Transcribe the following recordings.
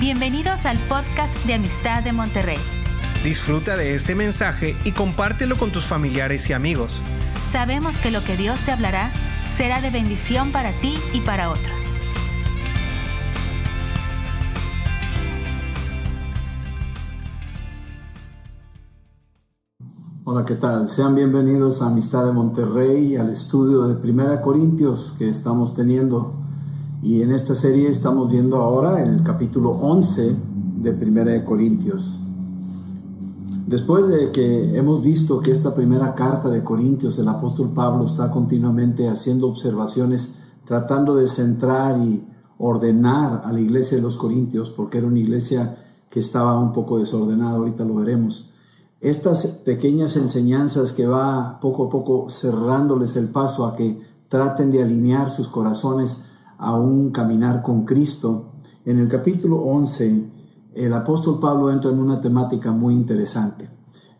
Bienvenidos al podcast de Amistad de Monterrey. Disfruta de este mensaje y compártelo con tus familiares y amigos. Sabemos que lo que Dios te hablará será de bendición para ti y para otros. Hola, ¿qué tal? Sean bienvenidos a Amistad de Monterrey, al estudio de Primera Corintios que estamos teniendo. Y en esta serie estamos viendo ahora el capítulo 11 de Primera de Corintios. Después de que hemos visto que esta primera carta de Corintios, el apóstol Pablo está continuamente haciendo observaciones, tratando de centrar y ordenar a la iglesia de los Corintios, porque era una iglesia que estaba un poco desordenada, ahorita lo veremos. Estas pequeñas enseñanzas que va poco a poco cerrándoles el paso a que traten de alinear sus corazones a un caminar con Cristo. En el capítulo 11, el apóstol Pablo entra en una temática muy interesante.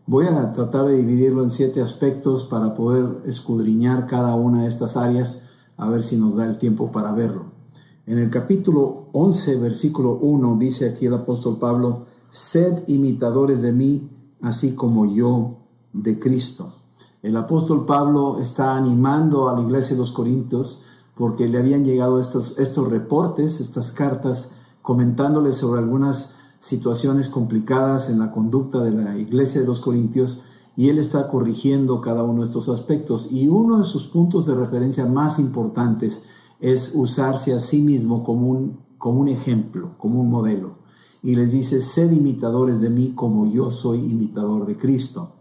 Voy a tratar de dividirlo en siete aspectos para poder escudriñar cada una de estas áreas, a ver si nos da el tiempo para verlo. En el capítulo 11, versículo 1, dice aquí el apóstol Pablo, sed imitadores de mí, así como yo de Cristo. El apóstol Pablo está animando a la iglesia de los Corintios porque le habían llegado estos, estos reportes, estas cartas, comentándoles sobre algunas situaciones complicadas en la conducta de la iglesia de los Corintios y él está corrigiendo cada uno de estos aspectos. Y uno de sus puntos de referencia más importantes es usarse a sí mismo como un, como un ejemplo, como un modelo. Y les dice, sed imitadores de mí como yo soy imitador de Cristo.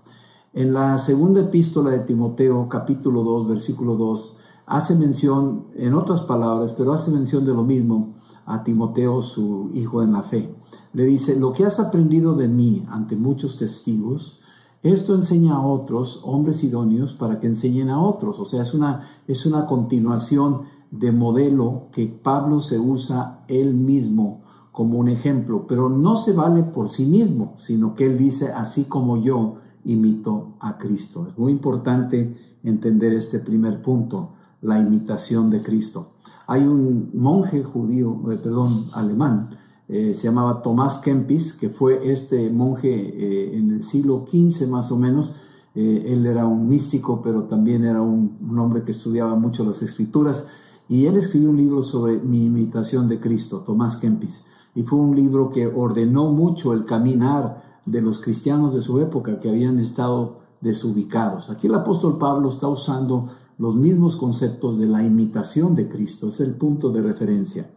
En la segunda epístola de Timoteo, capítulo 2, versículo 2, hace mención, en otras palabras, pero hace mención de lo mismo a Timoteo, su hijo en la fe. Le dice, lo que has aprendido de mí ante muchos testigos, esto enseña a otros, hombres idóneos, para que enseñen a otros. O sea, es una, es una continuación de modelo que Pablo se usa él mismo como un ejemplo, pero no se vale por sí mismo, sino que él dice, así como yo imito a Cristo. Es muy importante entender este primer punto la imitación de Cristo. Hay un monje judío, eh, perdón, alemán, eh, se llamaba Tomás Kempis, que fue este monje eh, en el siglo XV más o menos. él era un místico, pero también era un, un, hombre que estudiaba mucho las escrituras. Y él escribió un libro sobre mi imitación de Cristo, Tomás Kempis. Y fue un libro que ordenó mucho el caminar de los cristianos de su época que habían estado desubicados. Aquí el apóstol Pablo está usando los mismos conceptos de la imitación de Cristo. Es el punto de referencia.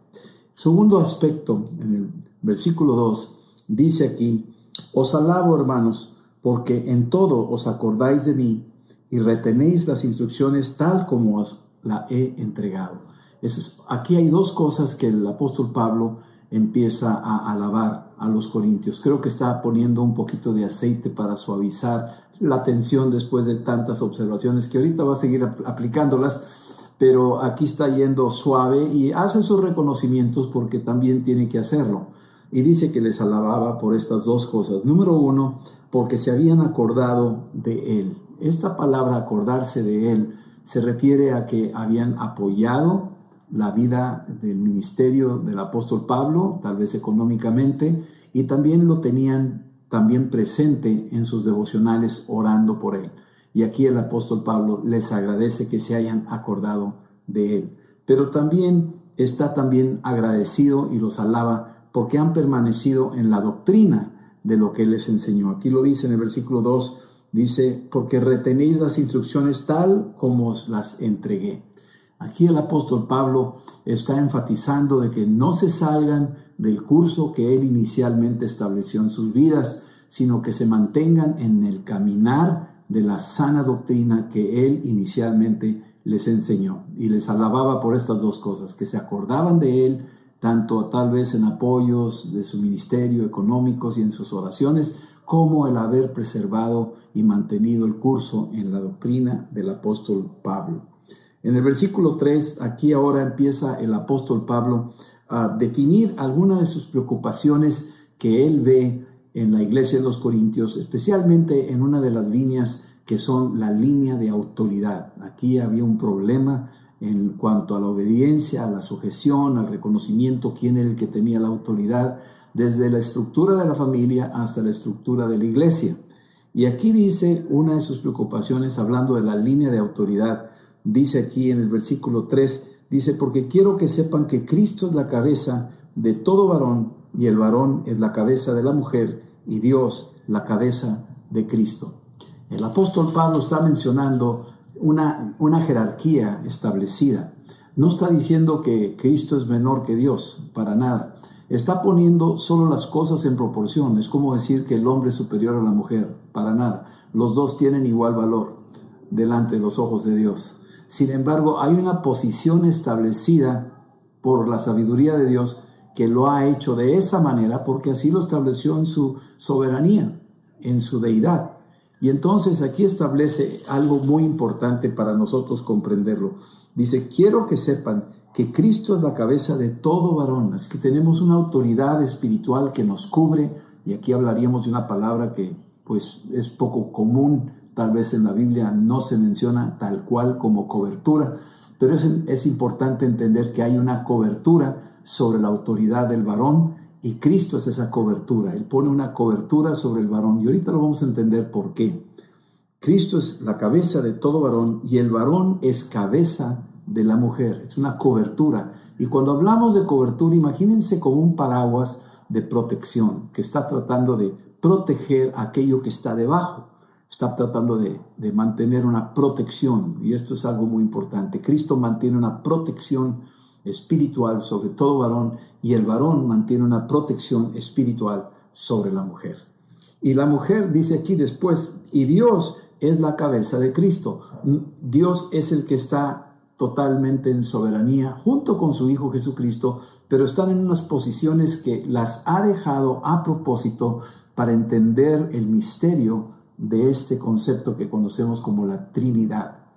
Segundo aspecto, en el versículo 2, dice aquí, os alabo hermanos, porque en todo os acordáis de mí y retenéis las instrucciones tal como os la he entregado. Es, aquí hay dos cosas que el apóstol Pablo empieza a alabar a los corintios. Creo que está poniendo un poquito de aceite para suavizar la atención después de tantas observaciones que ahorita va a seguir aplicándolas, pero aquí está yendo suave y hace sus reconocimientos porque también tiene que hacerlo. Y dice que les alababa por estas dos cosas. Número uno, porque se habían acordado de él. Esta palabra acordarse de él se refiere a que habían apoyado la vida del ministerio del apóstol Pablo, tal vez económicamente, y también lo tenían también presente en sus devocionales orando por él. Y aquí el apóstol Pablo les agradece que se hayan acordado de él. Pero también está también agradecido y los alaba porque han permanecido en la doctrina de lo que él les enseñó. Aquí lo dice en el versículo 2, dice, porque retenéis las instrucciones tal como os las entregué. Aquí el apóstol Pablo está enfatizando de que no se salgan del curso que él inicialmente estableció en sus vidas, sino que se mantengan en el caminar de la sana doctrina que él inicialmente les enseñó. Y les alababa por estas dos cosas, que se acordaban de él, tanto tal vez en apoyos de su ministerio económicos y en sus oraciones, como el haber preservado y mantenido el curso en la doctrina del apóstol Pablo. En el versículo 3, aquí ahora empieza el apóstol Pablo a definir algunas de sus preocupaciones que él ve en la iglesia de los Corintios, especialmente en una de las líneas que son la línea de autoridad. Aquí había un problema en cuanto a la obediencia, a la sujeción, al reconocimiento, quién era el que tenía la autoridad, desde la estructura de la familia hasta la estructura de la iglesia. Y aquí dice una de sus preocupaciones, hablando de la línea de autoridad, dice aquí en el versículo 3, dice, porque quiero que sepan que Cristo es la cabeza de todo varón y el varón es la cabeza de la mujer y Dios la cabeza de Cristo. El apóstol Pablo está mencionando una, una jerarquía establecida. No está diciendo que Cristo es menor que Dios, para nada. Está poniendo solo las cosas en proporción. Es como decir que el hombre es superior a la mujer, para nada. Los dos tienen igual valor delante de los ojos de Dios. Sin embargo, hay una posición establecida por la sabiduría de Dios que lo ha hecho de esa manera porque así lo estableció en su soberanía, en su deidad. Y entonces aquí establece algo muy importante para nosotros comprenderlo. Dice, quiero que sepan que Cristo es la cabeza de todo varón, es que tenemos una autoridad espiritual que nos cubre, y aquí hablaríamos de una palabra que pues es poco común, tal vez en la Biblia no se menciona tal cual como cobertura, pero es, es importante entender que hay una cobertura sobre la autoridad del varón y Cristo es esa cobertura. Él pone una cobertura sobre el varón. Y ahorita lo vamos a entender por qué. Cristo es la cabeza de todo varón y el varón es cabeza de la mujer. Es una cobertura. Y cuando hablamos de cobertura, imagínense como un paraguas de protección que está tratando de proteger aquello que está debajo. Está tratando de, de mantener una protección. Y esto es algo muy importante. Cristo mantiene una protección espiritual sobre todo varón y el varón mantiene una protección espiritual sobre la mujer. Y la mujer dice aquí después, y Dios es la cabeza de Cristo. Dios es el que está totalmente en soberanía junto con su Hijo Jesucristo, pero están en unas posiciones que las ha dejado a propósito para entender el misterio de este concepto que conocemos como la Trinidad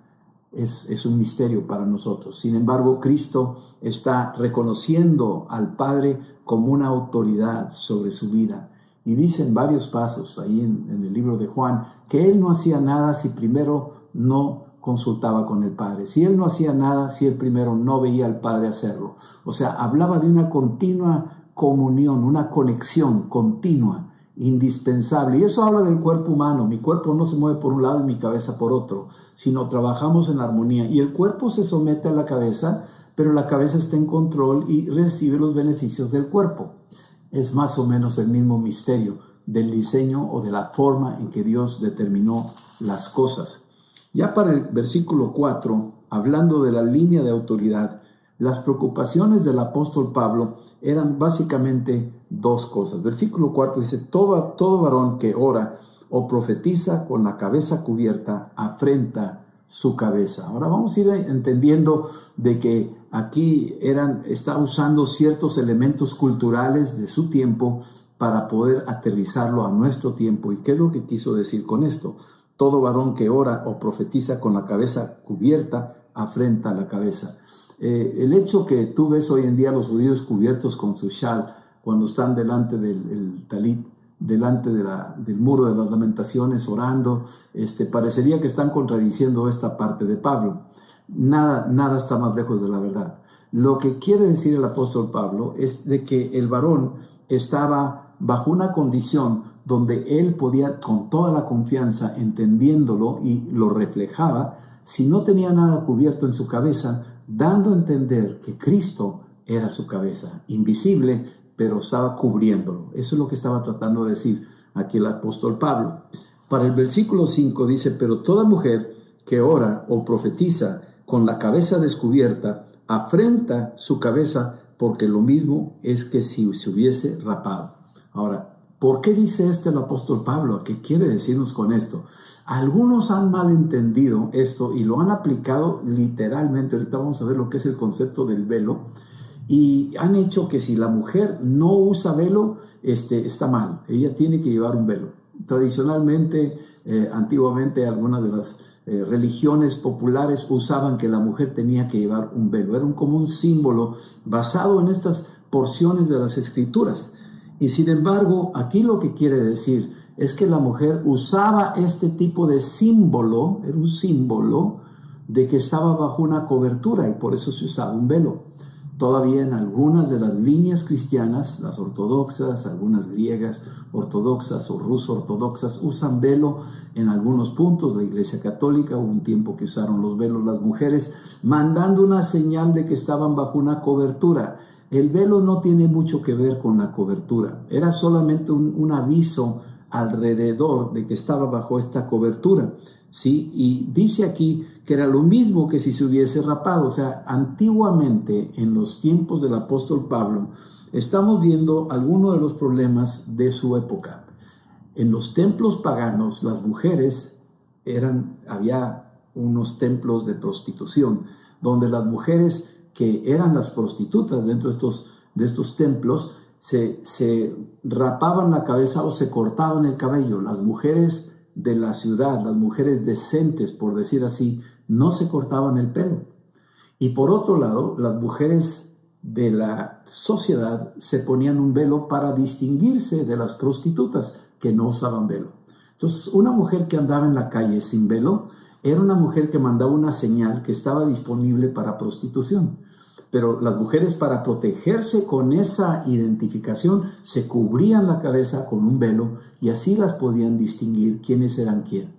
es, un misterio para nosotros. Sin embargo, Cristo está reconociendo al Padre como una autoridad sobre su vida. Y dice en varios pasos ahí en, en, el libro de Juan que él no hacía nada si primero no consultaba con el Padre. Si él no hacía nada si él primero no veía al Padre hacerlo. O sea, hablaba de una continua comunión, una conexión continua indispensable. Y eso habla del cuerpo humano. Mi cuerpo no se mueve por un lado y mi cabeza por otro, sino trabajamos en armonía. Y el cuerpo se somete a la cabeza, pero la cabeza está en control y recibe los beneficios del cuerpo. Es más o menos el mismo misterio del diseño o de la forma en que Dios determinó las cosas. Ya para el versículo 4, hablando de la línea de autoridad, las preocupaciones del apóstol Pablo eran básicamente dos cosas. Versículo 4 dice, todo, todo varón que ora o profetiza con la cabeza cubierta afrenta su cabeza. Ahora vamos a ir entendiendo de que aquí eran, está usando ciertos elementos culturales de su tiempo para poder aterrizarlo a nuestro tiempo. ¿Y qué es lo que quiso decir con esto? Todo varón que ora o profetiza con la cabeza cubierta afrenta la cabeza. Eh, el hecho que tú ves hoy en día los judíos cubiertos con su shal cuando están delante del talit, delante del muro de las lamentaciones, orando, este, parecería que están contradiciendo esta parte de Pablo. Nada, nada está más lejos de la verdad. Lo que quiere decir el apóstol Pablo es de que el varón estaba bajo una condición donde él podía con toda la confianza, entendiéndolo y lo reflejaba, si no tenía nada cubierto en su cabeza, dando a entender que Cristo era su cabeza, invisible, pero estaba cubriéndolo. Eso es lo que estaba tratando de decir aquí el apóstol Pablo. Para el versículo 5 dice, pero toda mujer que ora o profetiza con la cabeza descubierta, afrenta su cabeza porque lo mismo es que si se hubiese rapado. Ahora, ¿por qué dice este el apóstol Pablo? ¿Qué quiere decirnos con esto? Algunos han malentendido esto y lo han aplicado literalmente. Ahorita vamos a ver lo que es el concepto del velo. Y han hecho que si la mujer no usa velo, este, está mal. Ella tiene que llevar un velo. Tradicionalmente, eh, antiguamente, algunas de las eh, religiones populares usaban que la mujer tenía que llevar un velo. Era un, como un símbolo basado en estas porciones de las escrituras. Y sin embargo, aquí lo que quiere decir es que la mujer usaba este tipo de símbolo, era un símbolo de que estaba bajo una cobertura y por eso se usaba un velo. Todavía en algunas de las líneas cristianas, las ortodoxas, algunas griegas ortodoxas o ruso ortodoxas, usan velo en algunos puntos. La Iglesia Católica hubo un tiempo que usaron los velos las mujeres, mandando una señal de que estaban bajo una cobertura. El velo no tiene mucho que ver con la cobertura, era solamente un, un aviso alrededor de que estaba bajo esta cobertura. ¿sí? Y dice aquí que era lo mismo que si se hubiese rapado. O sea, antiguamente, en los tiempos del apóstol Pablo, estamos viendo algunos de los problemas de su época. En los templos paganos, las mujeres eran, había unos templos de prostitución, donde las mujeres que eran las prostitutas dentro de estos, de estos templos, se, se rapaban la cabeza o se cortaban el cabello. Las mujeres de la ciudad, las mujeres decentes, por decir así, no se cortaban el pelo. Y por otro lado, las mujeres de la sociedad se ponían un velo para distinguirse de las prostitutas que no usaban velo. Entonces, una mujer que andaba en la calle sin velo era una mujer que mandaba una señal que estaba disponible para prostitución pero las mujeres para protegerse con esa identificación se cubrían la cabeza con un velo y así las podían distinguir quiénes eran quién.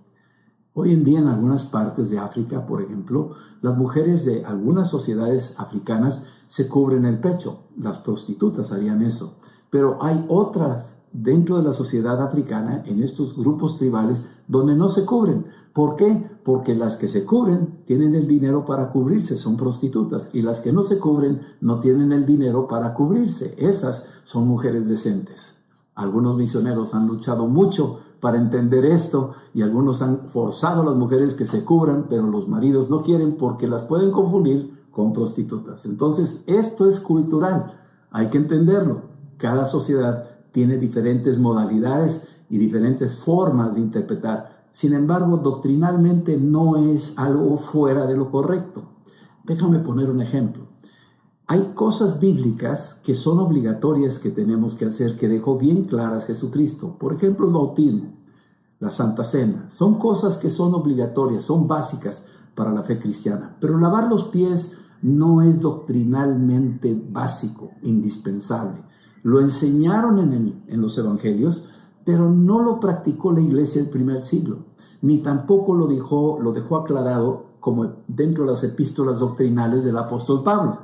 Hoy en día en algunas partes de África, por ejemplo, las mujeres de algunas sociedades africanas se cubren el pecho. Las prostitutas harían eso. Pero hay otras dentro de la sociedad africana, en estos grupos tribales, donde no se cubren. ¿Por qué? Porque las que se cubren tienen el dinero para cubrirse, son prostitutas, y las que no se cubren no tienen el dinero para cubrirse. Esas son mujeres decentes. Algunos misioneros han luchado mucho para entender esto y algunos han forzado a las mujeres que se cubran, pero los maridos no quieren porque las pueden confundir con prostitutas. Entonces, esto es cultural, hay que entenderlo. Cada sociedad tiene diferentes modalidades y diferentes formas de interpretar. Sin embargo, doctrinalmente no es algo fuera de lo correcto. Déjame poner un ejemplo. Hay cosas bíblicas que son obligatorias que tenemos que hacer, que dejó bien claras Jesucristo. Por ejemplo, el bautismo, la Santa Cena. Son cosas que son obligatorias, son básicas para la fe cristiana. Pero lavar los pies no es doctrinalmente básico, indispensable. Lo enseñaron en, en los evangelios, pero no lo practicó la iglesia del primer siglo, ni tampoco lo dejó, lo dejó aclarado como dentro de las epístolas doctrinales del apóstol Pablo.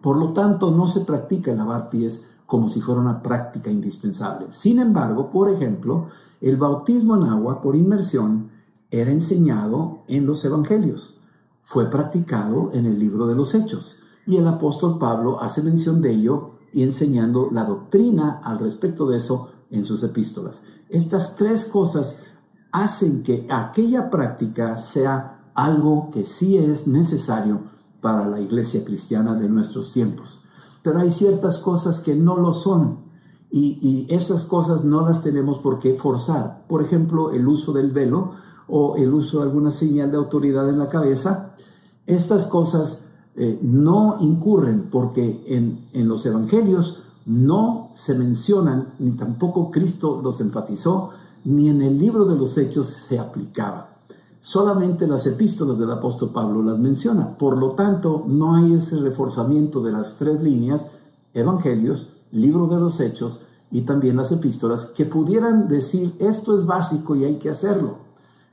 Por lo tanto, no se practica lavar pies como si fuera una práctica indispensable. Sin embargo, por ejemplo, el bautismo en agua por inmersión era enseñado en los evangelios, fue practicado en el libro de los Hechos, y el apóstol Pablo hace mención de ello y enseñando la doctrina al respecto de eso en sus epístolas. Estas tres cosas hacen que aquella práctica sea algo que sí es necesario para la iglesia cristiana de nuestros tiempos. Pero hay ciertas cosas que no lo son y, y, esas cosas no las tenemos por qué forzar. Por ejemplo, el uso del velo o el uso de alguna señal de autoridad en la cabeza. Estas cosas eh, no incurren porque en, en los evangelios no se mencionan, ni tampoco Cristo los enfatizó, ni en el libro de los hechos se aplicaba. Solamente las epístolas del apóstol Pablo las menciona. Por lo tanto, no hay ese reforzamiento de las tres líneas, evangelios, libro de los hechos y también las epístolas, que pudieran decir esto es básico y hay que hacerlo.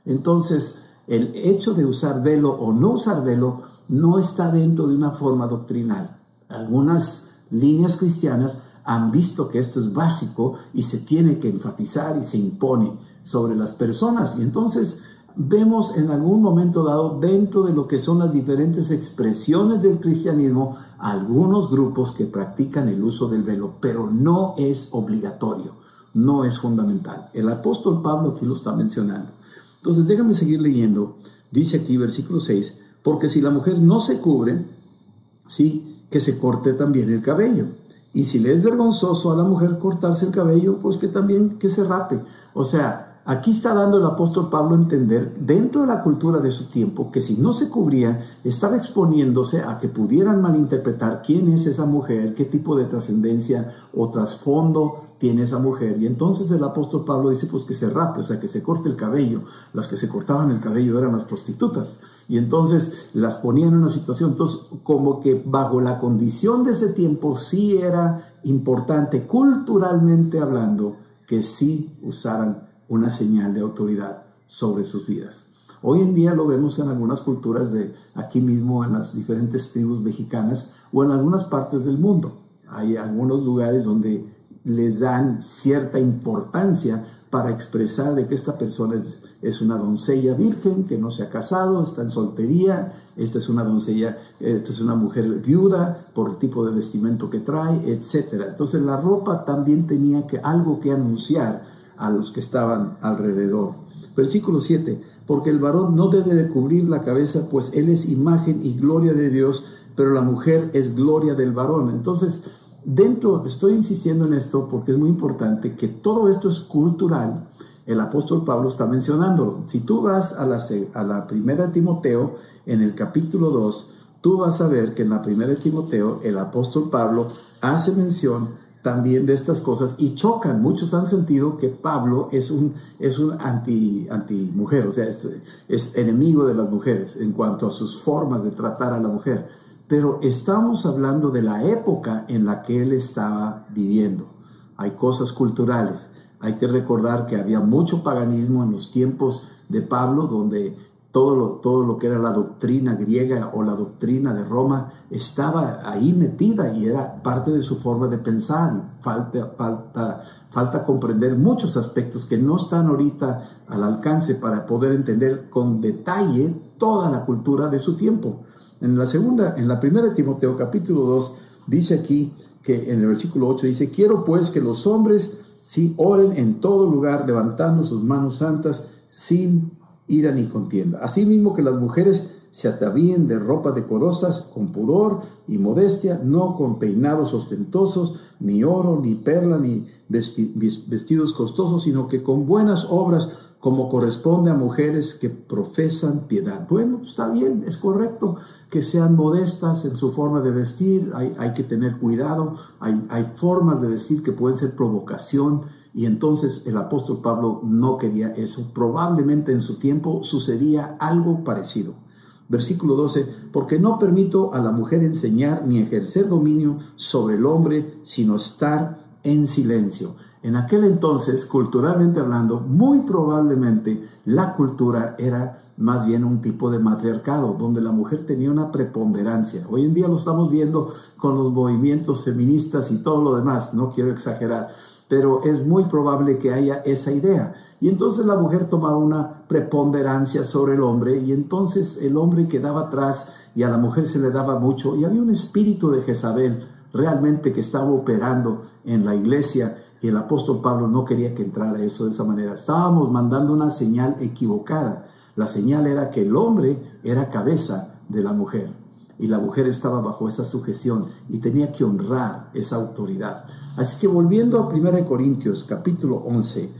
Entonces, el hecho de usar velo o no usar velo no está dentro de una forma doctrinal. Algunas líneas cristianas han visto que esto es básico y se tiene que enfatizar y se impone sobre las personas. Y entonces vemos en algún momento dado dentro de lo que son las diferentes expresiones del cristianismo algunos grupos que practican el uso del velo, pero no es obligatorio, no es fundamental. El apóstol Pablo aquí lo está mencionando. Entonces déjame seguir leyendo. Dice aquí versículo 6, porque si la mujer no se cubre, sí, que se corte también el cabello. Y si le es vergonzoso a la mujer cortarse el cabello, pues que también que se rape. O sea, Aquí está dando el apóstol Pablo a entender dentro de la cultura de su tiempo que si no se cubría, estaba exponiéndose a que pudieran malinterpretar quién es esa mujer, qué tipo de trascendencia o trasfondo tiene esa mujer. Y entonces el apóstol Pablo dice pues que se rape, o sea, que se corte el cabello. Las que se cortaban el cabello eran las prostitutas. Y entonces las ponían en una situación, entonces como que bajo la condición de ese tiempo sí era importante culturalmente hablando que sí usaran una señal de autoridad sobre sus vidas. Hoy en día lo vemos en algunas culturas de aquí mismo, en las diferentes tribus mexicanas o en algunas partes del mundo. Hay algunos lugares donde les dan cierta importancia para expresar de que esta persona es, una doncella virgen, que no se ha casado, está en soltería, esta es una doncella, esta es una mujer viuda por el tipo de vestimento que trae, etc. Entonces la ropa también tenía que, algo que anunciar a los que estaban alrededor. Versículo 7, porque el varón no debe de cubrir la cabeza, pues él es imagen y gloria de Dios, pero la mujer es gloria del varón. Entonces, dentro, estoy insistiendo en esto porque es muy importante que todo esto es cultural. El apóstol Pablo está mencionándolo. Si tú vas a la, primera de Timoteo, en el capítulo 2, tú vas a ver que en la primera de Timoteo el apóstol Pablo hace mención también de estas cosas y chocan. Muchos han sentido que Pablo es un, es un anti, anti mujer, o sea, es, es enemigo de las mujeres en cuanto a sus formas de tratar a la mujer. Pero estamos hablando de la época en la que él estaba viviendo. Hay cosas culturales. Hay que recordar que había mucho paganismo en los tiempos de Pablo, donde todo lo, todo lo que era la doctrina griega o la doctrina de Roma estaba ahí metida y era parte de su forma de pensar. Falta, falta, falta comprender muchos aspectos que no están ahorita al alcance para poder entender con detalle toda la cultura de su tiempo. En la segunda, en la primera de Timoteo capítulo 2, dice aquí que en el versículo 8 dice, quiero pues que los hombres sí oren en todo lugar levantando sus manos santas sin ira ni contienda. Asimismo que las mujeres se atavíen de ropa decorosas, con pudor y modestia, no con peinados ostentosos, ni oro, ni perla, ni vestidos costosos, sino que con buenas obras, como corresponde a mujeres que profesan piedad. Bueno, está bien, es correcto que sean modestas en su forma de vestir, hay, que tener cuidado, hay, hay formas de vestir que pueden ser provocación, y entonces el apóstol Pablo no quería eso. Probablemente en su tiempo sucedía algo parecido. Versículo 12, porque no permito a la mujer enseñar ni ejercer dominio sobre el hombre, sino estar en silencio. En aquel entonces, culturalmente hablando, muy probablemente la cultura era más bien un tipo de matriarcado, donde la mujer tenía una preponderancia. Hoy en día lo estamos viendo con los movimientos feministas y todo lo demás, no quiero exagerar, pero es muy probable que haya esa idea. Y entonces la mujer tomaba una preponderancia sobre el hombre y entonces el hombre quedaba atrás y a la mujer se le daba mucho y había un espíritu de Jezabel realmente que estaba operando en la iglesia y el apóstol Pablo no quería que entrara eso de esa manera. Estábamos mandando una señal equivocada. La señal era que el hombre era cabeza de la mujer y la mujer estaba bajo esa sujeción y tenía que honrar esa autoridad. Así que volviendo a 1 Corintios capítulo 11,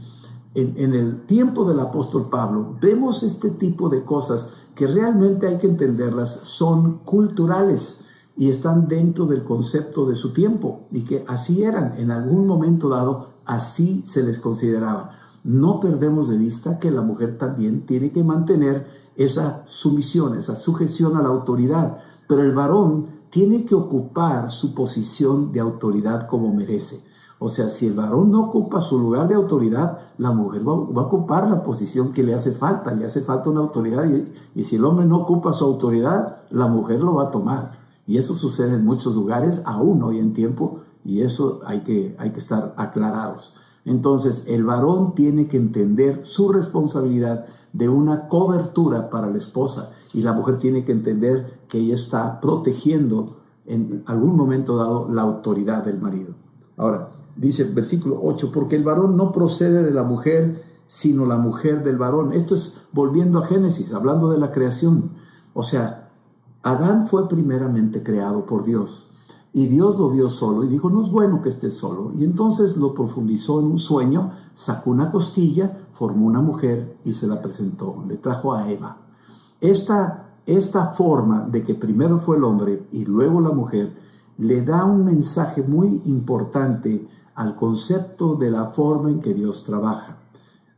en, en, el tiempo del apóstol Pablo vemos este tipo de cosas que realmente hay que entenderlas, son culturales y están dentro del concepto de su tiempo y que así eran, en algún momento dado, así se les consideraba. No perdemos de vista que la mujer también tiene que mantener esa sumisión, esa sujeción a la autoridad, pero el varón tiene que ocupar su posición de autoridad como merece. O sea, si el varón no ocupa su lugar de autoridad, la mujer va, a ocupar la posición que le hace falta, le hace falta una autoridad y, y, si el hombre no ocupa su autoridad, la mujer lo va a tomar. Y eso sucede en muchos lugares, aún hoy en tiempo, y eso hay que, hay que estar aclarados. Entonces, el varón tiene que entender su responsabilidad de una cobertura para la esposa y la mujer tiene que entender que ella está protegiendo en algún momento dado la autoridad del marido. Ahora, dice el versículo 8, porque el varón no procede de la mujer, sino la mujer del varón. Esto es volviendo a Génesis, hablando de la creación. O sea, Adán fue primeramente creado por Dios. Y Dios lo vio solo y dijo, no es bueno que esté solo. Y entonces lo profundizó en un sueño, sacó una costilla, formó una mujer y se la presentó, le trajo a Eva. Esta, esta forma de que primero fue el hombre y luego la mujer le da un mensaje muy importante al concepto de la forma en que Dios trabaja.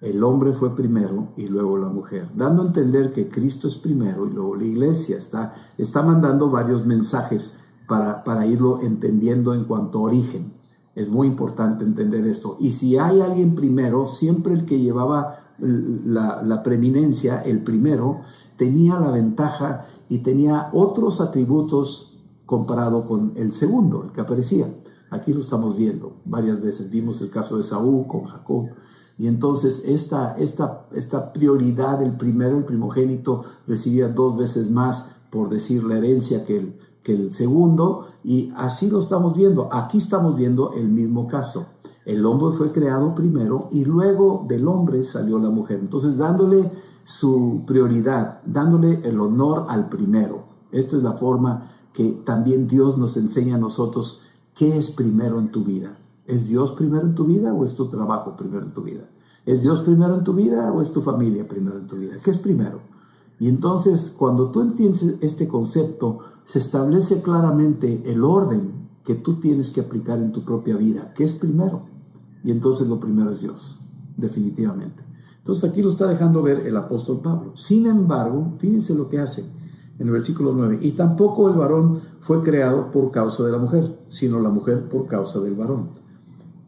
El hombre fue primero y luego la mujer, dando a entender que Cristo es primero y luego la iglesia. Está, está mandando varios mensajes para, para irlo entendiendo en cuanto a origen. Es muy importante entender esto. Y si hay alguien primero, siempre el que llevaba la, la, preeminencia, el primero, tenía la ventaja y tenía otros atributos comparado con el segundo, el que aparecía. Aquí lo estamos viendo varias veces. Vimos el caso de Saúl con Jacob. Y entonces esta, esta, esta prioridad del primero, el primogénito, recibía dos veces más, por decir, la herencia que el, que el segundo. Y así lo estamos viendo. Aquí estamos viendo el mismo caso. El hombre fue creado primero y luego del hombre salió la mujer. Entonces dándole su prioridad, dándole el honor al primero. Esta es la forma que también Dios nos enseña a nosotros qué es primero en tu vida. ¿Es Dios primero en tu vida o es tu trabajo primero en tu vida? ¿Es Dios primero en tu vida o es tu familia primero en tu vida? ¿Qué es primero? Y entonces, cuando tú entiendes este concepto, se establece claramente el orden que tú tienes que aplicar en tu propia vida. ¿Qué es primero? Y entonces lo primero es Dios, definitivamente. Entonces aquí lo está dejando ver el apóstol Pablo. Sin embargo, fíjense lo que hace en el versículo 9. Y tampoco el varón fue creado por causa de la mujer, sino la mujer por causa del varón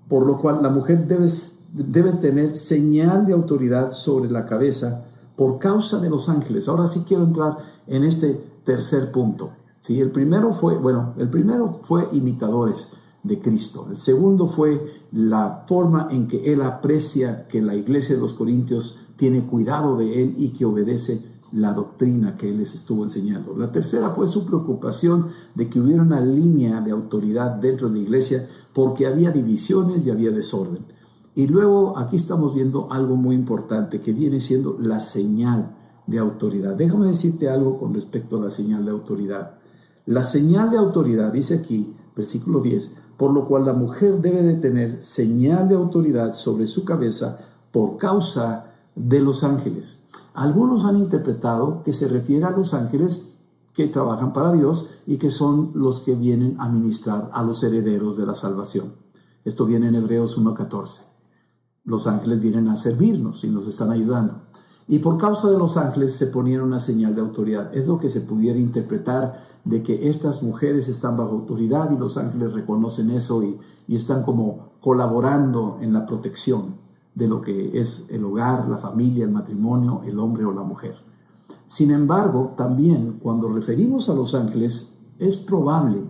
por lo cual la mujer debe, debe tener señal de autoridad sobre la cabeza por causa de los ángeles. Ahora sí quiero entrar en este tercer punto. ¿sí? El primero fue, bueno, el primero fue imitadores de Cristo. El segundo fue la forma en que él aprecia que la iglesia de los Corintios tiene cuidado de él y que obedece la doctrina que él les estuvo enseñando. La tercera fue su preocupación de que hubiera una línea de autoridad dentro de la iglesia porque había divisiones y había desorden. Y luego aquí estamos viendo algo muy importante que viene siendo la señal de autoridad. Déjame decirte algo con respecto a la señal de autoridad. La señal de autoridad, dice aquí, versículo 10, por lo cual la mujer debe de tener señal de autoridad sobre su cabeza por causa de los ángeles. Algunos han interpretado que se refiere a los ángeles que trabajan para Dios y que son los que vienen a ministrar a los herederos de la salvación. Esto viene en Hebreos 1.14. Los ángeles vienen a servirnos y nos están ayudando. Y por causa de los ángeles se ponía una señal de autoridad. Es lo que se pudiera interpretar de que estas mujeres están bajo autoridad y los ángeles reconocen eso y, y están como colaborando en la protección de lo que es el hogar, la familia, el matrimonio, el hombre o la mujer. Sin embargo, también cuando referimos a los ángeles, es probable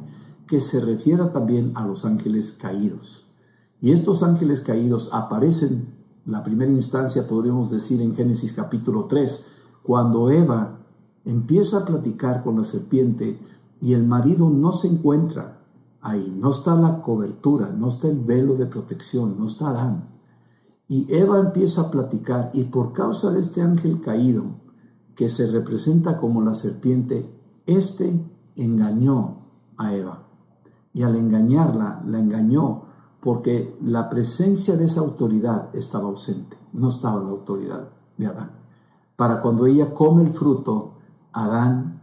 que se refiera también a los ángeles caídos. Y estos ángeles caídos aparecen, la primera instancia podríamos decir en Génesis capítulo 3, cuando Eva empieza a platicar con la serpiente y el marido no se encuentra ahí, no está la cobertura, no está el velo de protección, no está Adán. Y Eva empieza a platicar y por causa de este ángel caído, que se representa como la serpiente, éste engañó a Eva. Y al engañarla, la engañó porque la presencia de esa autoridad estaba ausente, no estaba la autoridad de Adán. Para cuando ella come el fruto, Adán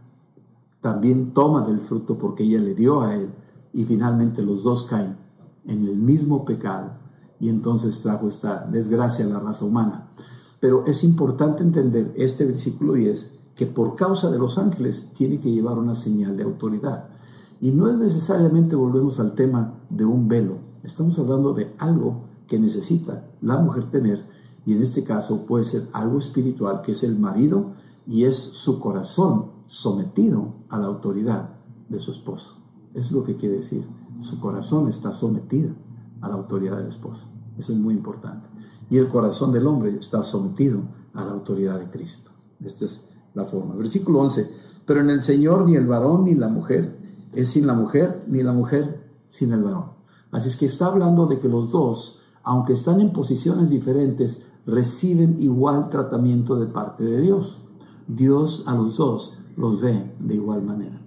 también toma del fruto porque ella le dio a él y finalmente los dos caen en el mismo pecado y entonces trajo esta desgracia a la raza humana. Pero es importante entender este versículo 10, que por causa de los ángeles tiene que llevar una señal de autoridad. Y no es necesariamente, volvemos al tema de un velo, estamos hablando de algo que necesita la mujer tener, y en este caso puede ser algo espiritual, que es el marido, y es su corazón sometido a la autoridad de su esposo. Es lo que quiere decir. Su corazón está sometido a la autoridad del esposo. Eso es muy importante y el corazón del hombre está sometido a la autoridad de Cristo. Esta es la forma. Versículo 11. Pero en el Señor ni el varón ni la mujer es sin la mujer, ni la mujer sin el varón. Así es que está hablando de que los dos, aunque están en posiciones diferentes, reciben igual tratamiento de parte de Dios. Dios a los dos los ve de igual manera.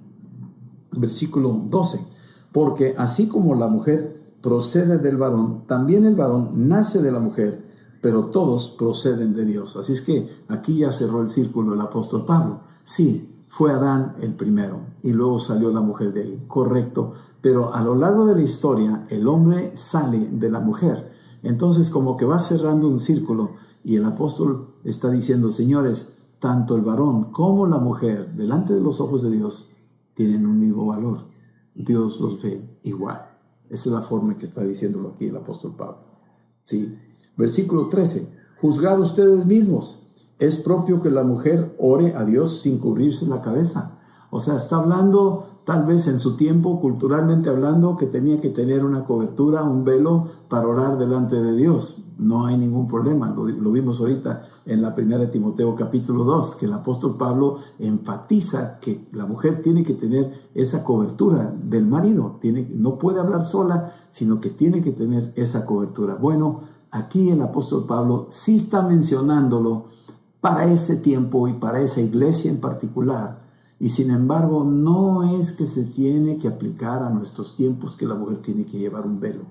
Versículo 12 porque así como la mujer procede del varón, también el varón nace de la mujer, pero todos proceden de Dios. Así es que aquí ya cerró el círculo el apóstol Pablo. Sí, fue Adán el primero y luego salió la mujer de ahí, correcto, pero a lo largo de la historia el hombre sale de la mujer. Entonces como que va cerrando un círculo y el apóstol está diciendo, señores, tanto el varón como la mujer delante de los ojos de Dios tienen un mismo valor. Dios los ve igual. Esa es la forma que está diciéndolo aquí el apóstol Pablo. Sí. Versículo 13. Juzgad ustedes mismos. Es propio que la mujer ore a Dios sin cubrirse la cabeza. O sea, está hablando tal vez en su tiempo, culturalmente hablando, que tenía que tener una cobertura, un velo para orar delante de Dios. No hay ningún problema, lo, vimos ahorita en la primera de Timoteo capítulo 2, que el apóstol Pablo enfatiza que la mujer tiene que tener esa cobertura del marido, tiene, no puede hablar sola, sino que tiene que tener esa cobertura. Bueno, aquí el apóstol Pablo sí está mencionándolo para ese tiempo y para esa iglesia en particular, y sin embargo, no es que se tiene que aplicar a nuestros tiempos que la mujer tiene que llevar un velo,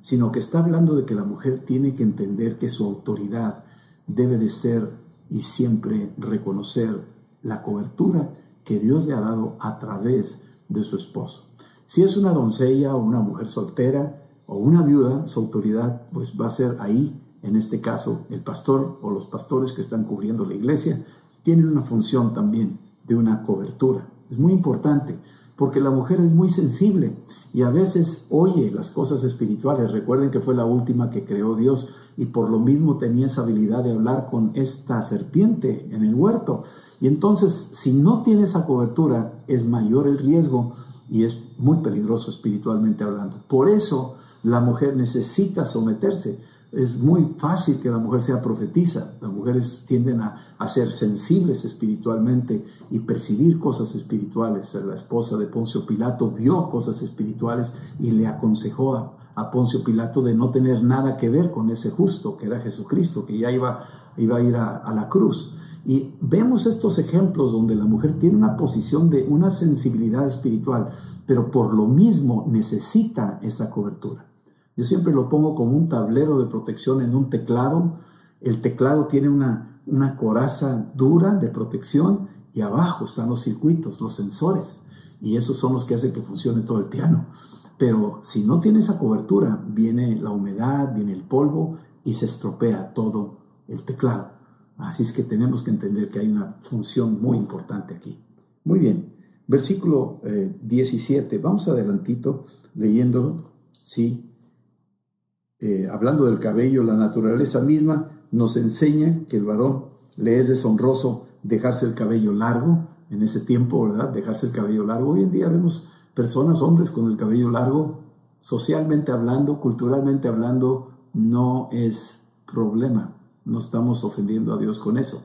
sino que está hablando de que la mujer tiene que entender que su autoridad debe de ser y siempre reconocer la cobertura que Dios le ha dado a través de su esposo. Si es una doncella o una mujer soltera o una viuda, su autoridad pues va a ser ahí, en este caso el pastor o los pastores que están cubriendo la iglesia, tienen una función también de una cobertura. Es muy importante porque la mujer es muy sensible y a veces oye las cosas espirituales. Recuerden que fue la última que creó Dios y por lo mismo tenía esa habilidad de hablar con esta serpiente en el huerto. Y entonces, si no tiene esa cobertura, es mayor el riesgo y es muy peligroso espiritualmente hablando. Por eso la mujer necesita someterse es muy fácil que la mujer sea profetiza. Las mujeres tienden a, ser sensibles espiritualmente y percibir cosas espirituales. La esposa de Poncio Pilato vio cosas espirituales y le aconsejó a, Poncio Pilato de no tener nada que ver con ese justo que era Jesucristo, que ya iba, iba a ir a, a la cruz. Y vemos estos ejemplos donde la mujer tiene una posición de una sensibilidad espiritual, pero por lo mismo necesita esa cobertura. Yo siempre lo pongo como un tablero de protección en un teclado. El teclado tiene una, una coraza dura de protección y abajo están los circuitos, los sensores. Y esos son los que hacen que funcione todo el piano. Pero si no tiene esa cobertura, viene la humedad, viene el polvo y se estropea todo el teclado. Así es que tenemos que entender que hay una función muy importante aquí. Muy bien, versículo 17, eh, vamos adelantito leyéndolo. Sí, eh, hablando del cabello, la naturaleza misma nos enseña que el varón le es deshonroso dejarse el cabello largo, en ese tiempo, ¿verdad? Dejarse el cabello largo. Hoy en día vemos personas, hombres con el cabello largo, socialmente hablando, culturalmente hablando, no es problema. No estamos ofendiendo a Dios con eso.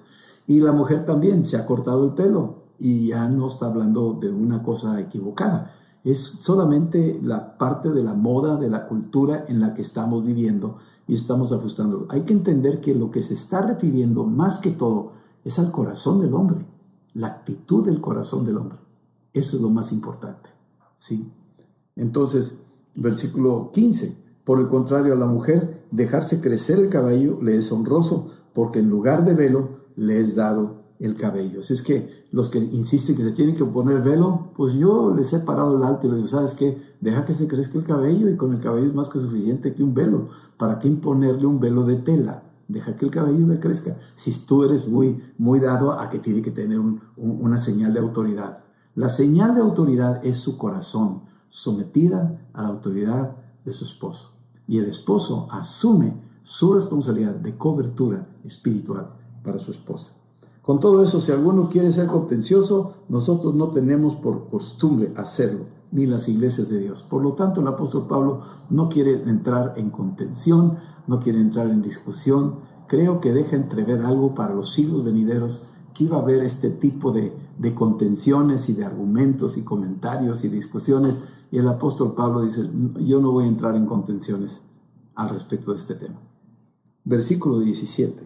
Y la mujer también se ha cortado el pelo y ya no está hablando de una cosa equivocada es solamente la parte de la moda, de la cultura en la que estamos viviendo y estamos ajustando. Hay que entender que lo que se está refiriendo más que todo es al corazón del hombre, la actitud del corazón del hombre. Eso es lo más importante. ¿sí? Entonces, versículo 15. Por el contrario, a la mujer dejarse crecer el cabello le es honroso, porque en lugar de velo le es dado el cabello. Así es que los que insisten que se tienen que poner velo, pues yo les he parado el alto y les digo, ¿sabes qué? Deja que se crezca el cabello y con el cabello es más que suficiente que un velo. ¿Para qué imponerle un velo de tela? Deja que el cabello le crezca. Si tú eres muy, muy dado a que tiene que tener una señal de autoridad. La señal de autoridad es su corazón, sometida a la autoridad de su esposo. Y el esposo asume su responsabilidad de cobertura espiritual para su esposa. Con todo eso, si alguno quiere ser contencioso, nosotros no tenemos por costumbre hacerlo, ni las iglesias de Dios. Por lo tanto, el apóstol Pablo no quiere entrar en contención, no quiere entrar en discusión. Creo que deja entrever algo para los siglos venideros que iba a haber este tipo de, de contenciones y de argumentos y comentarios y discusiones. Y el apóstol Pablo dice, yo no voy a entrar en contenciones al respecto de este tema. Versículo 17.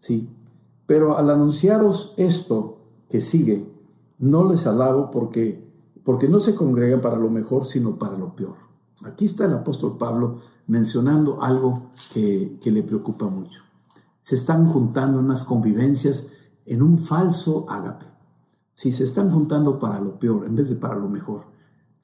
Sí, pero al anunciaros esto que sigue, no les alabo porque porque no se congregan para lo mejor, sino para lo peor. Aquí está el apóstol Pablo mencionando algo que, que le preocupa mucho. Se están juntando unas convivencias en un falso ágape. Si se están juntando para lo peor en vez de para lo mejor.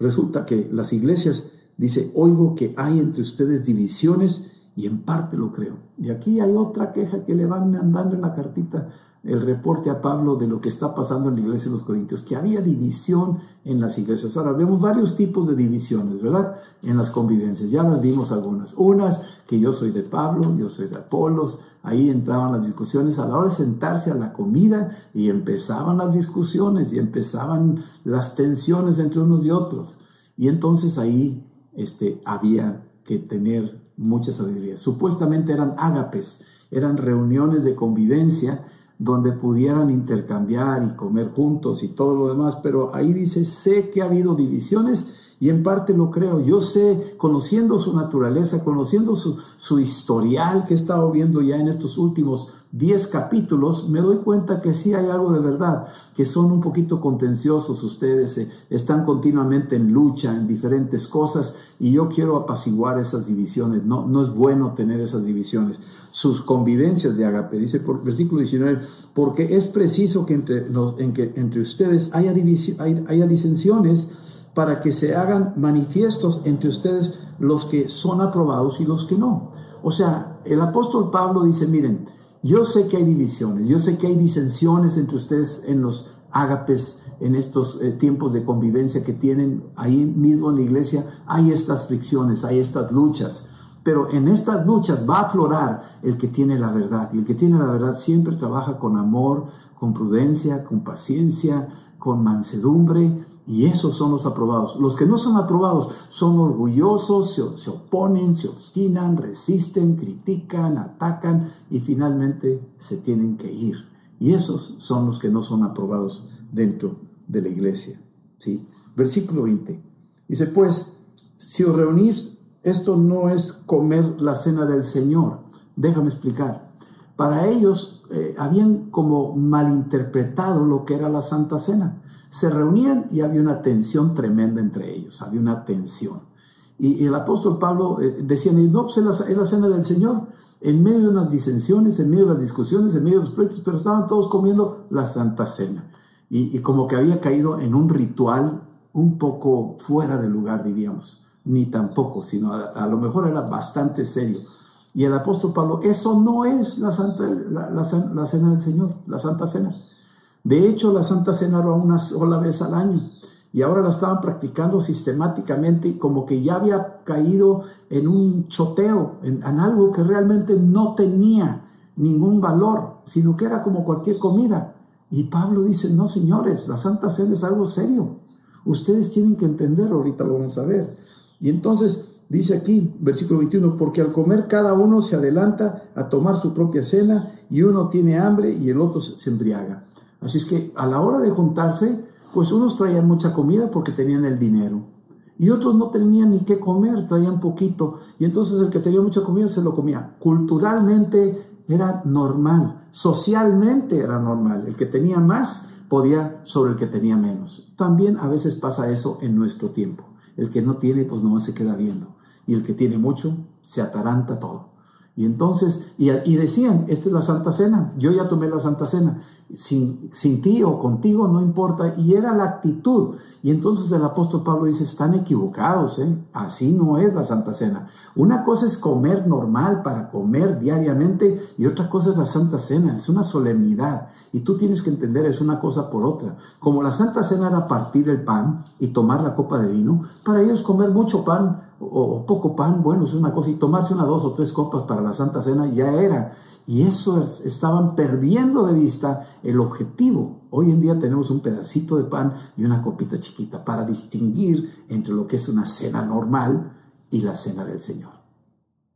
Resulta que las iglesias, dice, oigo que hay entre ustedes divisiones y en parte lo creo. Y aquí hay otra queja que le van mandando en la cartita el reporte a Pablo de lo que está pasando en la iglesia de los Corintios, que había división en las iglesias. Ahora vemos varios tipos de divisiones, ¿verdad? En las convivencias. Ya las vimos algunas. Unas que yo soy de Pablo, yo soy de Apolos. Ahí entraban las discusiones a la hora de sentarse a la comida y empezaban las discusiones y empezaban las tensiones entre unos y otros. Y entonces ahí este, había que tener mucha sabiduría. Supuestamente eran ágapes, eran reuniones de convivencia donde pudieran intercambiar y comer juntos y todo lo demás, pero ahí dice, sé que ha habido divisiones y en parte lo creo. Yo sé, conociendo su naturaleza, conociendo su, su historial que he estado viendo ya en estos últimos 10 capítulos, me doy cuenta que sí hay algo de verdad, que son un poquito contenciosos ustedes, eh, están continuamente en lucha en diferentes cosas y yo quiero apaciguar esas divisiones. No, no es bueno tener esas divisiones sus convivencias de agape. Dice por versículo 19, porque es preciso que entre, en que entre ustedes haya, haya disensiones para que se hagan manifiestos entre ustedes los que son aprobados y los que no. O sea, el apóstol Pablo dice, miren, yo sé que hay divisiones, yo sé que hay disensiones entre ustedes en los ágapes, en estos eh, tiempos de convivencia que tienen ahí mismo en la iglesia, hay estas fricciones, hay estas luchas. Pero en estas luchas va a aflorar el que tiene la verdad. Y el que tiene la verdad siempre trabaja con amor, con prudencia, con paciencia, con mansedumbre. Y esos son los aprobados. Los que no son aprobados son orgullosos, se, oponen, se obstinan, resisten, critican, atacan y finalmente se tienen que ir. Y esos son los que no son aprobados dentro de la iglesia. ¿sí? Versículo 20. Dice, pues, si os reunís esto no es comer la cena del Señor. Déjame explicar. Para ellos eh, habían como malinterpretado lo que era la Santa Cena. Se reunían y había una tensión tremenda entre ellos, había una tensión. Y, el apóstol Pablo eh, decía, no, pues es la, cena del Señor, en medio de unas disensiones, en medio de las discusiones, en medio de los proyectos, pero estaban todos comiendo la Santa Cena. Y, y como que había caído en un ritual un poco fuera de lugar, diríamos ni tampoco, sino a, lo mejor era bastante serio. Y el apóstol Pablo, eso no es la, santa, la, cena del Señor, la Santa Cena. De hecho, la Santa Cena era una sola vez al año y ahora la estaban practicando sistemáticamente y como que ya había caído en un choteo, en, en, algo que realmente no tenía ningún valor, sino que era como cualquier comida. Y Pablo dice, no señores, la Santa Cena es algo serio. Ustedes tienen que entender, ahorita lo vamos a ver. Y entonces dice aquí, versículo 21, porque al comer cada uno se adelanta a tomar su propia cena y uno tiene hambre y el otro se embriaga. Así es que a la hora de juntarse, pues unos traían mucha comida porque tenían el dinero. Y otros no tenían ni qué comer, traían poquito. Y entonces el que tenía mucha comida se lo comía. Culturalmente era normal, socialmente era normal. El que tenía más podía sobre el que tenía menos. También a veces pasa eso en nuestro tiempo. El que no tiene, pues nomás se queda viendo. Y el que tiene mucho, se ataranta todo. Y entonces, y, decían, esta es la Santa Cena, yo ya tomé la Santa Cena, sin, sin ti o contigo, no importa, y era la actitud. Y entonces el apóstol Pablo dice, están equivocados, ¿eh? así no es la Santa Cena. Una cosa es comer normal para comer diariamente y otra cosa es la Santa Cena, es una solemnidad. Y tú tienes que entender, es una cosa por otra. Como la Santa Cena era partir el pan y tomar la copa de vino, para ellos comer mucho pan o, poco pan, bueno, es una cosa, y tomarse una, dos o tres copas para la Santa Cena ya era. Y eso estaban perdiendo de vista el objetivo. Hoy en día tenemos un pedacito de pan y una copita chiquita para distinguir entre lo que es una cena normal y la cena del Señor.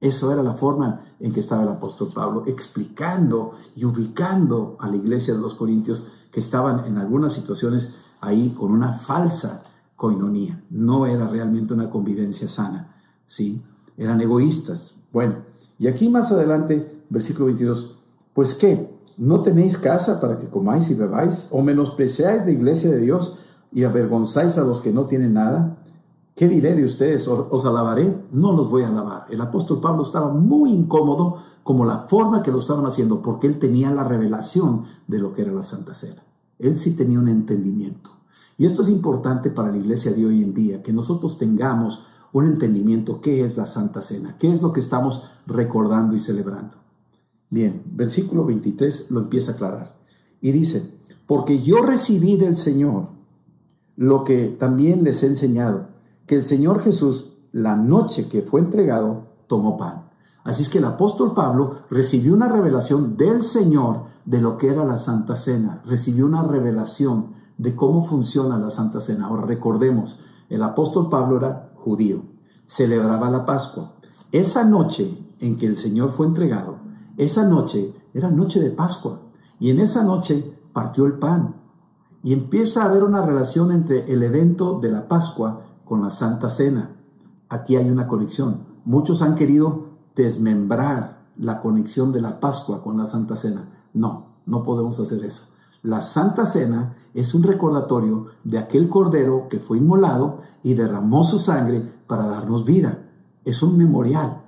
Eso era la forma en que estaba el apóstol Pablo explicando y ubicando a la iglesia de los Corintios que estaban en algunas situaciones ahí con una falsa coinonía. No era realmente una convivencia sana, ¿sí? Eran egoístas. Bueno, y aquí más adelante, versículo 22, pues qué, ¿no tenéis casa para que comáis y bebáis? ¿O menospreciáis la iglesia de Dios y avergonzáis a los que no tienen nada? ¿Qué diré de ustedes? ¿Os alabaré? No los voy a alabar. El apóstol Pablo estaba muy incómodo como la forma que lo estaban haciendo, porque él tenía la revelación de lo que era la Santa Cena. Él sí tenía un entendimiento. Y esto es importante para la iglesia de hoy en día, que nosotros tengamos un entendimiento qué es la Santa Cena, qué es lo que estamos recordando y celebrando. Bien, versículo 23 lo empieza a aclarar. Y dice, porque yo recibí del Señor lo que también les he enseñado que el Señor Jesús, la noche que fue entregado, tomó pan. Así es que el apóstol Pablo recibió una revelación del Señor de lo que era la Santa Cena, recibió una revelación de cómo funciona la Santa Cena. Ahora recordemos, el apóstol Pablo era judío, celebraba la Pascua. Esa noche en que el Señor fue entregado, esa noche era noche de Pascua, y en esa noche partió el pan. Y empieza a haber una relación entre el evento de la Pascua con la Santa Cena. Aquí hay una conexión. Muchos han querido desmembrar la conexión de la Pascua con la Santa Cena. No, no podemos hacer eso. La Santa Cena es un recordatorio de aquel cordero que fue inmolado y derramó su sangre para darnos vida. Es un memorial.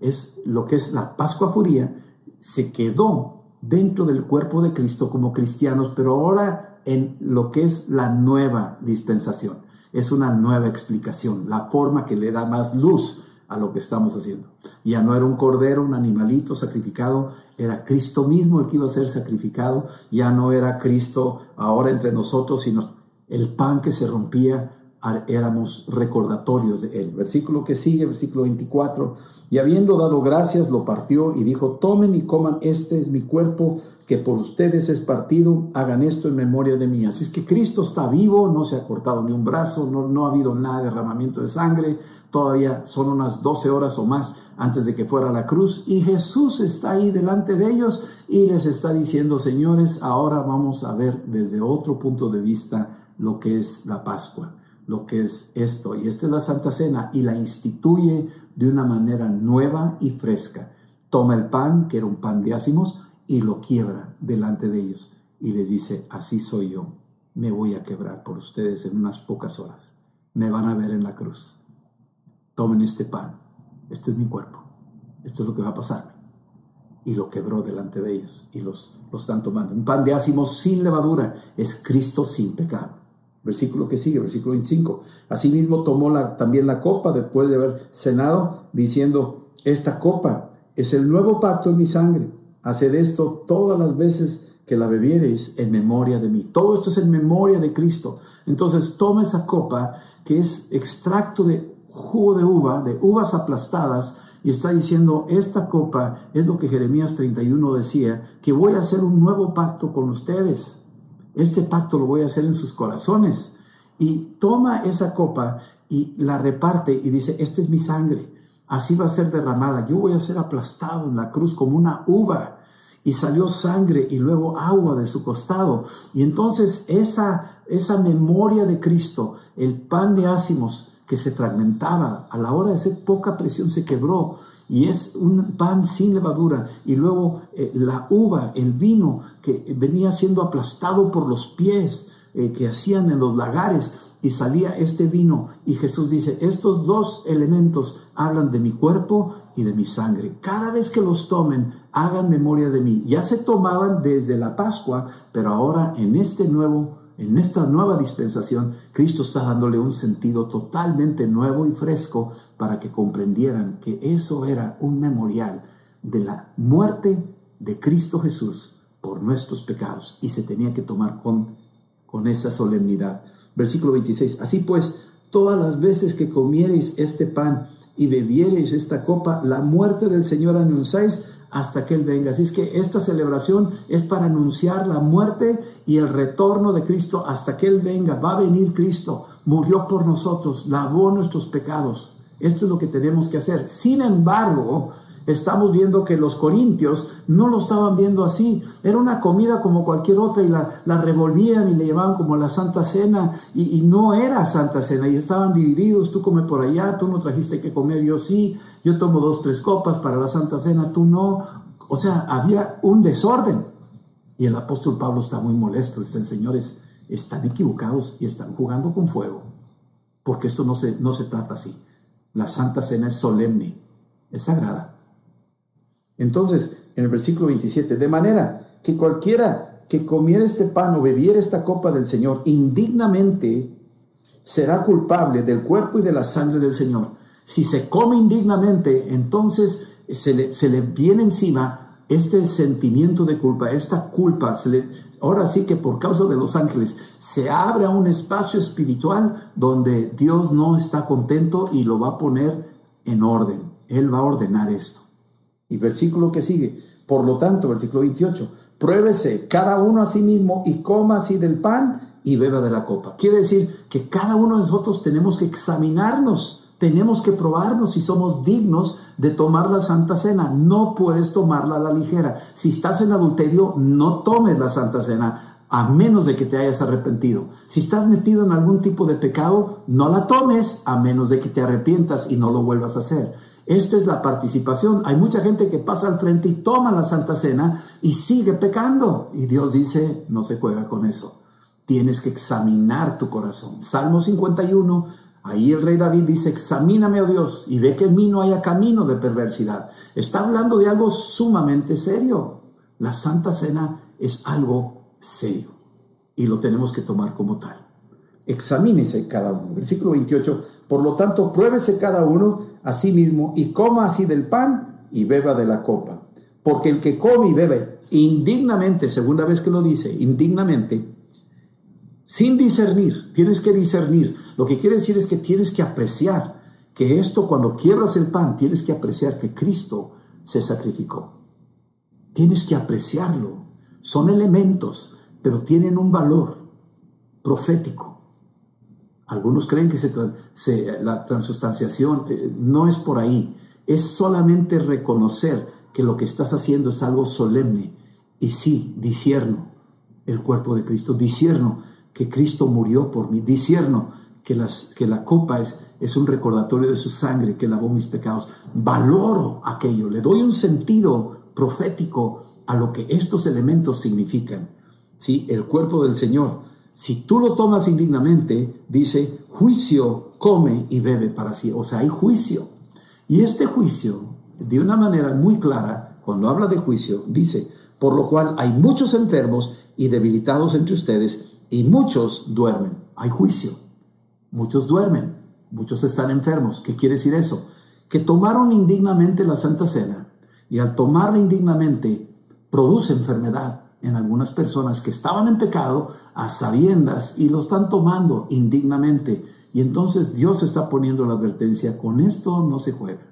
Es lo que es la Pascua judía. Se quedó dentro del cuerpo de Cristo como cristianos, pero ahora en lo que es la nueva dispensación es una nueva explicación, la forma que le da más luz a lo que estamos haciendo. Ya no era un cordero, un animalito sacrificado, era Cristo mismo el que iba a ser sacrificado, ya no era Cristo ahora entre nosotros, sino el pan que se rompía, éramos recordatorios de él. Versículo que sigue, versículo 24, y habiendo dado gracias, lo partió y dijo, tomen y coman, este es mi cuerpo que por ustedes es partido, hagan esto en memoria de mí. Así es que Cristo está vivo, no se ha cortado ni un brazo, no, no ha habido nada de derramamiento de sangre, todavía son unas 12 horas o más antes de que fuera a la cruz y Jesús está ahí delante de ellos y les está diciendo, señores, ahora vamos a ver desde otro punto de vista lo que es la Pascua, lo que es esto. Y esta es la Santa Cena y la instituye de una manera nueva y fresca. Toma el pan, que era un pan de ácimos, y lo quiebra delante de ellos y les dice, así soy yo, me voy a quebrar por ustedes en unas pocas horas, me van a ver en la cruz, tomen este pan, este es mi cuerpo, esto es lo que va a pasar. Y lo quebró delante de ellos y los, los están tomando. Un pan de ácimos sin levadura es Cristo sin pecado. Versículo que sigue, versículo 25. Asimismo tomó también la copa después de haber cenado, diciendo, esta copa es el nuevo pacto en mi sangre Haced esto todas las veces que la bebiereis en memoria de mí. Todo esto es en memoria de Cristo. Entonces toma esa copa que es extracto de jugo de uva, de uvas aplastadas, y está diciendo, esta copa es lo que Jeremías 31 decía, que voy a hacer un nuevo pacto con ustedes. Este pacto lo voy a hacer en sus corazones. Y toma esa copa y la reparte y dice, esta es mi sangre así va a ser derramada. Yo voy a ser aplastado en la cruz como una uva. Y salió sangre y luego agua de su costado. Y entonces esa, esa memoria de Cristo, el pan de ácimos que se fragmentaba a la hora de hacer poca presión, se quebró. Y es un pan sin levadura. Y luego eh, la uva, el vino que venía siendo aplastado por los pies eh, que hacían en los lagares y salía este vino y Jesús dice, estos dos elementos hablan de mi cuerpo y de mi sangre. Cada vez que los tomen, hagan memoria de mí. Ya se tomaban desde la Pascua, pero ahora en este nuevo en esta nueva dispensación, Cristo está dándole un sentido totalmente nuevo y fresco para que comprendieran que eso era un memorial de la muerte de Cristo Jesús por nuestros pecados y se tenía que tomar con, con esa solemnidad. Versículo 26. Así pues, todas las veces que comiereis este pan y bebiereis esta copa, la muerte del Señor anunciáis hasta que Él venga. Así es que esta celebración es para anunciar la muerte y el retorno de Cristo hasta que Él venga. Va a venir Cristo, murió por nosotros, lavó nuestros pecados. Esto es lo que tenemos que hacer. Sin embargo, estamos viendo que los corintios no lo estaban viendo así. Era una comida como cualquier otra y la, la revolvían y le llevaban como la Santa Cena y, y, no era Santa Cena y estaban divididos. Tú come por allá, tú no trajiste que comer, yo sí. Yo tomo dos, tres copas para la Santa Cena, tú no. O sea, había un desorden. Y el apóstol Pablo está muy molesto. Dicen, señores, están equivocados y están jugando con fuego, porque esto no se, no se trata así. La Santa Cena es solemne, es sagrada. Entonces, en el versículo 27, de manera que cualquiera que comiera este pan o bebiera esta copa del Señor indignamente será culpable del cuerpo y de la sangre del Señor. Si se come indignamente, entonces se le, viene encima este sentimiento de culpa, esta culpa, se le, ahora sí que por causa de los ángeles, se abre un espacio espiritual donde Dios no está contento y lo va a poner en orden. Él va a ordenar esto. Y versículo que sigue, por lo tanto, versículo 28, pruébese cada uno a sí mismo y coma así del pan y beba de la copa. Quiere decir que cada uno de nosotros tenemos que examinarnos tenemos que probarnos si somos dignos de tomar la Santa Cena. No puedes tomarla a la ligera. Si estás en adulterio, no tomes la Santa Cena a menos de que te hayas arrepentido. Si estás metido en algún tipo de pecado, no la tomes a menos de que te arrepientas y no lo vuelvas a hacer. Esta es la participación. Hay mucha gente que pasa al frente y toma la Santa Cena y sigue pecando. Y Dios dice, no se juega con eso. Tienes que examinar tu corazón. Salmo 51 Ahí el rey David dice, examíname, oh Dios, y ve que en mí no haya camino de perversidad. Está hablando de algo sumamente serio. La Santa Cena es algo serio y lo tenemos que tomar como tal. Examínese cada uno. Versículo 28. Por lo tanto, pruébese cada uno a sí mismo y coma así del pan y beba de la copa. Porque el que come y bebe indignamente, segunda vez que lo dice, indignamente, sin discernir, tienes que discernir. Lo que quiere decir es que tienes que apreciar que esto, cuando quiebras el pan, tienes que apreciar que Cristo se sacrificó. Tienes que apreciarlo. Son elementos, pero tienen un valor profético. Algunos creen que la transustanciación eh, no es por ahí. Es solamente reconocer que lo que estás haciendo es algo solemne. Y sí, disierno el cuerpo de Cristo, disierno que Cristo murió por mí. Disierno que, las, que la copa es, es un recordatorio de su sangre que lavó mis pecados. Valoro aquello, le doy un sentido profético a lo que estos elementos significan. ¿Sí? El cuerpo del Señor. Si tú lo tomas indignamente, dice, juicio come y bebe para sí. O sea, hay juicio. Y este juicio, de una manera muy clara, cuando habla de juicio, dice, por lo cual hay muchos enfermos y debilitados entre ustedes y muchos duermen. Hay juicio. Muchos duermen. Muchos están enfermos. ¿Qué quiere decir eso? Que tomaron indignamente la Santa Cena y al tomarla indignamente produce enfermedad en algunas personas que estaban en pecado a sabiendas y lo están tomando indignamente. Y entonces Dios está poniendo la advertencia, con esto no se juega.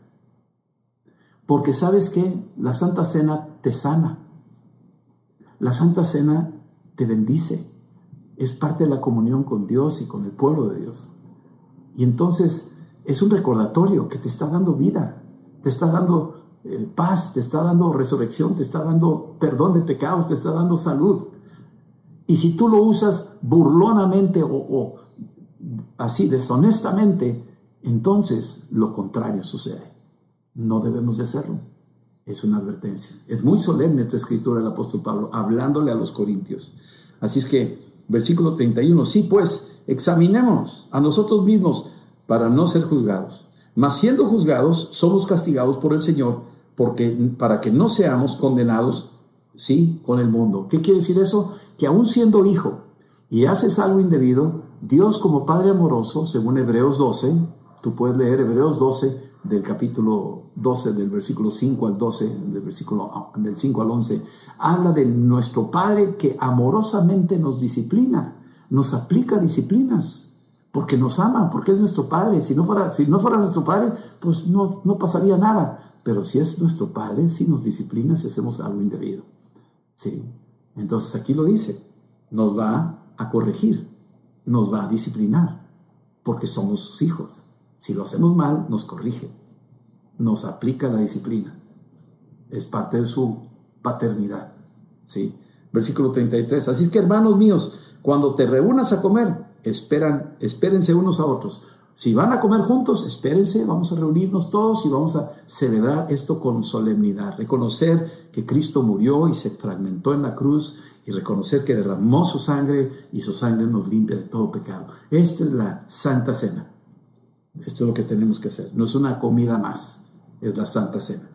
Porque sabes que la Santa Cena te sana. La Santa Cena te bendice es parte de la comunión con Dios y con el pueblo de Dios. Y entonces es un recordatorio que te está dando vida, te está dando eh, paz, te está dando resurrección, te está dando perdón de pecados, te está dando salud. Y si tú lo usas burlonamente o, o así deshonestamente, entonces lo contrario sucede. No debemos de hacerlo. Es una advertencia. Es muy solemne esta escritura del apóstol Pablo, hablándole a los corintios. Así es que Versículo 31. Sí, pues, examinémonos a nosotros mismos para no ser juzgados. Mas siendo juzgados, somos castigados por el Señor porque, para que no seamos condenados, sí, con el mundo. ¿Qué quiere decir eso? Que aún siendo hijo y haces algo indebido, Dios como Padre amoroso, según Hebreos 12, tú puedes leer Hebreos 12, del capítulo 12, del versículo 5 al 12, del versículo del 5 al 11, habla de nuestro Padre que amorosamente nos disciplina, nos aplica disciplinas, porque nos ama, porque es nuestro Padre. Si no fuera, si no fuera nuestro Padre, pues no, no pasaría nada. Pero si es nuestro Padre, si nos disciplina si hacemos algo indebido. ¿Sí? Entonces aquí lo dice, nos va a corregir, nos va a disciplinar, porque somos sus hijos. Si lo hacemos mal, nos corrige, nos aplica la disciplina. Es parte de su paternidad. ¿sí? Versículo 33. Así es que, hermanos míos, cuando te reúnas a comer, esperan, espérense unos a otros. Si van a comer juntos, espérense, vamos a reunirnos todos y vamos a celebrar esto con solemnidad, reconocer que Cristo murió y se fragmentó en la cruz y reconocer que derramó su sangre y su sangre nos limpia de todo pecado. Esta es la Santa Cena. Esto es lo que tenemos que hacer. No es una comida más, es la Santa Cena.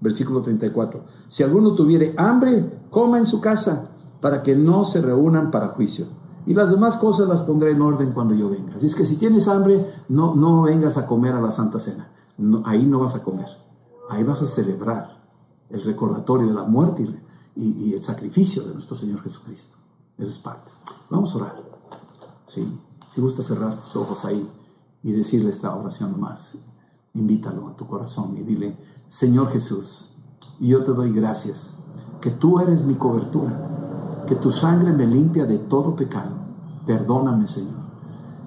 Versículo 34. Si alguno tuviere hambre, coma en su casa, para que no se reúnan para juicio. Y las demás cosas las pondré en orden cuando yo venga. Así es que si tienes hambre, no, no vengas a comer a la Santa Cena. ahí no vas a comer. Ahí vas a celebrar el recordatorio de la muerte y, y, el sacrificio de nuestro Señor Jesucristo. Eso es parte. Vamos a orar. ¿Sí? Si gusta cerrar tus ojos ahí y decirle esta oración nomás, invítalo a tu corazón y dile, Señor Jesús, yo te doy gracias, que tú eres mi cobertura, que tu sangre me limpia de todo pecado. Perdóname, Señor.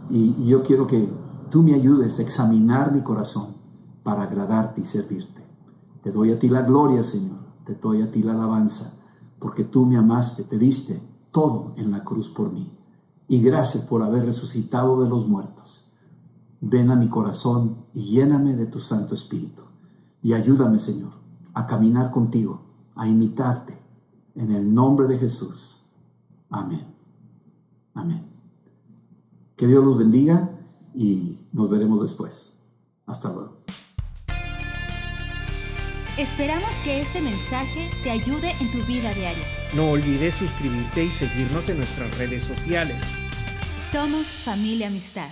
Y, y yo quiero que tú me ayudes a examinar mi corazón para agradarte y servirte. Te doy a ti la gloria, Señor. Te doy a ti la alabanza, porque tú me amaste, te diste todo en la cruz por mí. Y gracias por haber resucitado de los muertos. Ven a mi corazón y lléname de tu Santo Espíritu. Y ayúdame, Señor, a caminar contigo, a imitarte. En el nombre de Jesús. Amén. Amén. Que Dios los bendiga y nos veremos después. Hasta luego. Esperamos que este mensaje te ayude en tu vida diaria. No olvides suscribirte y seguirnos en nuestras redes sociales. Somos familia amistad.